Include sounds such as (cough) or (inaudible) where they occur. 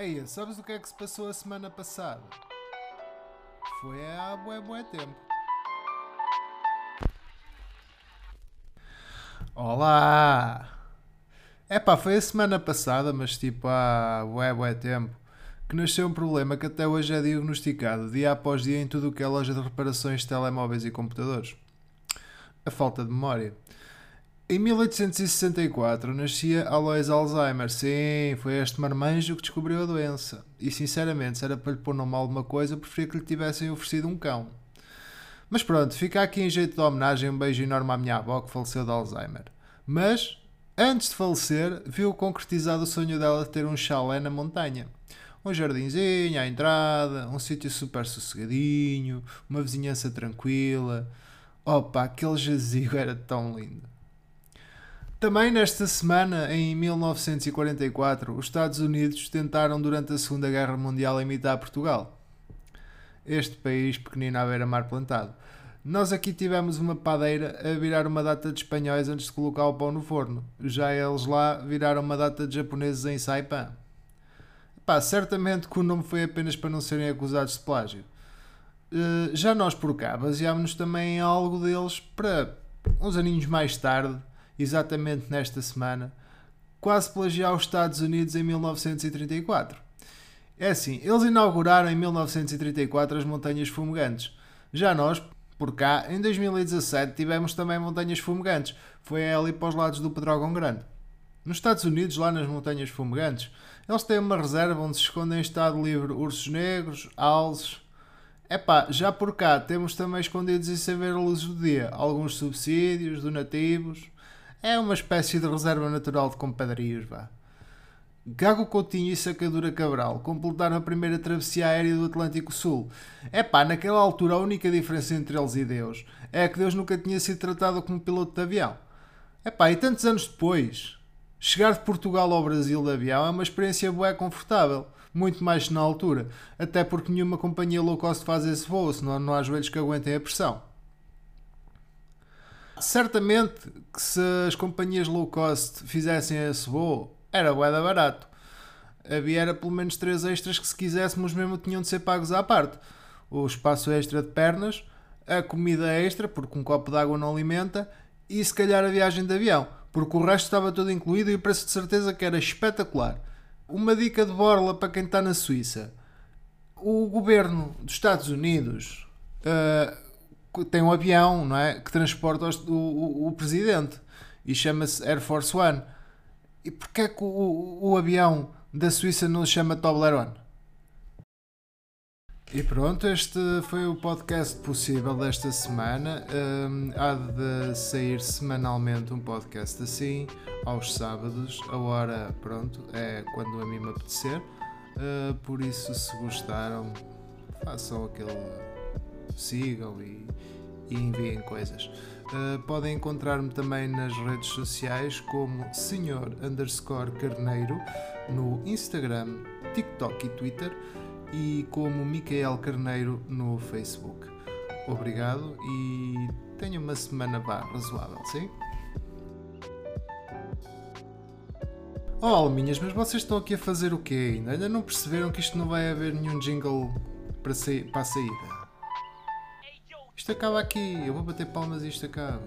Eia, sabes o que é que se passou a semana passada? Foi há bué bué tempo. Olá! Epá, foi a semana passada, mas tipo há bué bué tempo, que nasceu um problema que até hoje é diagnosticado dia após dia em tudo o que é loja de reparações de telemóveis e computadores. A falta de memória. Em 1864 nascia Alois Alzheimer. Sim, foi este marmanjo que descobriu a doença. E sinceramente, se era para lhe pôr nome a alguma coisa, eu preferia que lhe tivessem oferecido um cão. Mas pronto, fica aqui em jeito de homenagem um beijo enorme à minha avó que faleceu de Alzheimer. Mas, antes de falecer, viu concretizado o sonho dela de ter um chalé na montanha. Um jardinzinho à entrada, um sítio super sossegadinho, uma vizinhança tranquila. Opa, aquele (laughs) jazigo era tão lindo. Também nesta semana, em 1944, os Estados Unidos tentaram durante a Segunda Guerra Mundial imitar Portugal. Este país pequenino à beira-mar plantado. Nós aqui tivemos uma padeira a virar uma data de espanhóis antes de colocar o pão no forno. Já eles lá viraram uma data de japoneses em Saipan. Pá, certamente que o nome foi apenas para não serem acusados de plágio. Uh, já nós por cá baseámos-nos também em algo deles para uns aninhos mais tarde exatamente nesta semana, quase plagiar os Estados Unidos em 1934. É assim, eles inauguraram em 1934 as Montanhas Fumegantes. Já nós, por cá, em 2017 tivemos também Montanhas Fumegantes. Foi ali para os lados do Pedrógão Grande. Nos Estados Unidos, lá nas Montanhas Fumegantes, eles têm uma reserva onde se escondem em estado livre ursos negros, alces. Epá, já por cá temos também escondidos e sem ver a luz do dia alguns subsídios, donativos, é uma espécie de reserva natural de compadrios, vá. Gago Coutinho e Sacadura Cabral completaram a primeira travessia aérea do Atlântico Sul. É pá, naquela altura a única diferença entre eles e Deus é que Deus nunca tinha sido tratado como piloto de avião. É pá, e tantos anos depois, chegar de Portugal ao Brasil de avião é uma experiência boa e confortável. Muito mais na altura, até porque nenhuma companhia low cost faz esse voo, senão não há joelhos que aguentem a pressão. Certamente que se as companhias low cost fizessem esse voo, era boeda barato. Havia era pelo menos três extras que se quiséssemos mesmo tinham de ser pagos à parte. O espaço extra de pernas, a comida extra, porque um copo de água não alimenta, e se calhar a viagem de avião, porque o resto estava tudo incluído e o preço de certeza que era espetacular. Uma dica de borla para quem está na Suíça. O governo dos Estados Unidos uh, tem um avião não é, que transporta o, o, o presidente e chama-se Air Force One. E porquê que o, o, avião da Suíça não se chama Toblerone? E pronto, este foi o podcast possível desta semana. Um, há de sair semanalmente um podcast assim, aos sábados. A hora, pronto, é quando a mim me apetecer. Uh, por isso, se gostaram, façam aquele sigam e, e enviem coisas. Uh, podem encontrar-me também nas redes sociais como Senhor underscore Carneiro no Instagram, TikTok e Twitter e como Micael Carneiro no Facebook. Obrigado e tenha uma semana vá razoável, sim? Oh, alminhas, mas vocês estão aqui a fazer o quê ainda? Ainda não perceberam que isto não vai haver nenhum jingle para, para a saída? Isto acaba aqui. Eu vou bater palmas e isto acaba.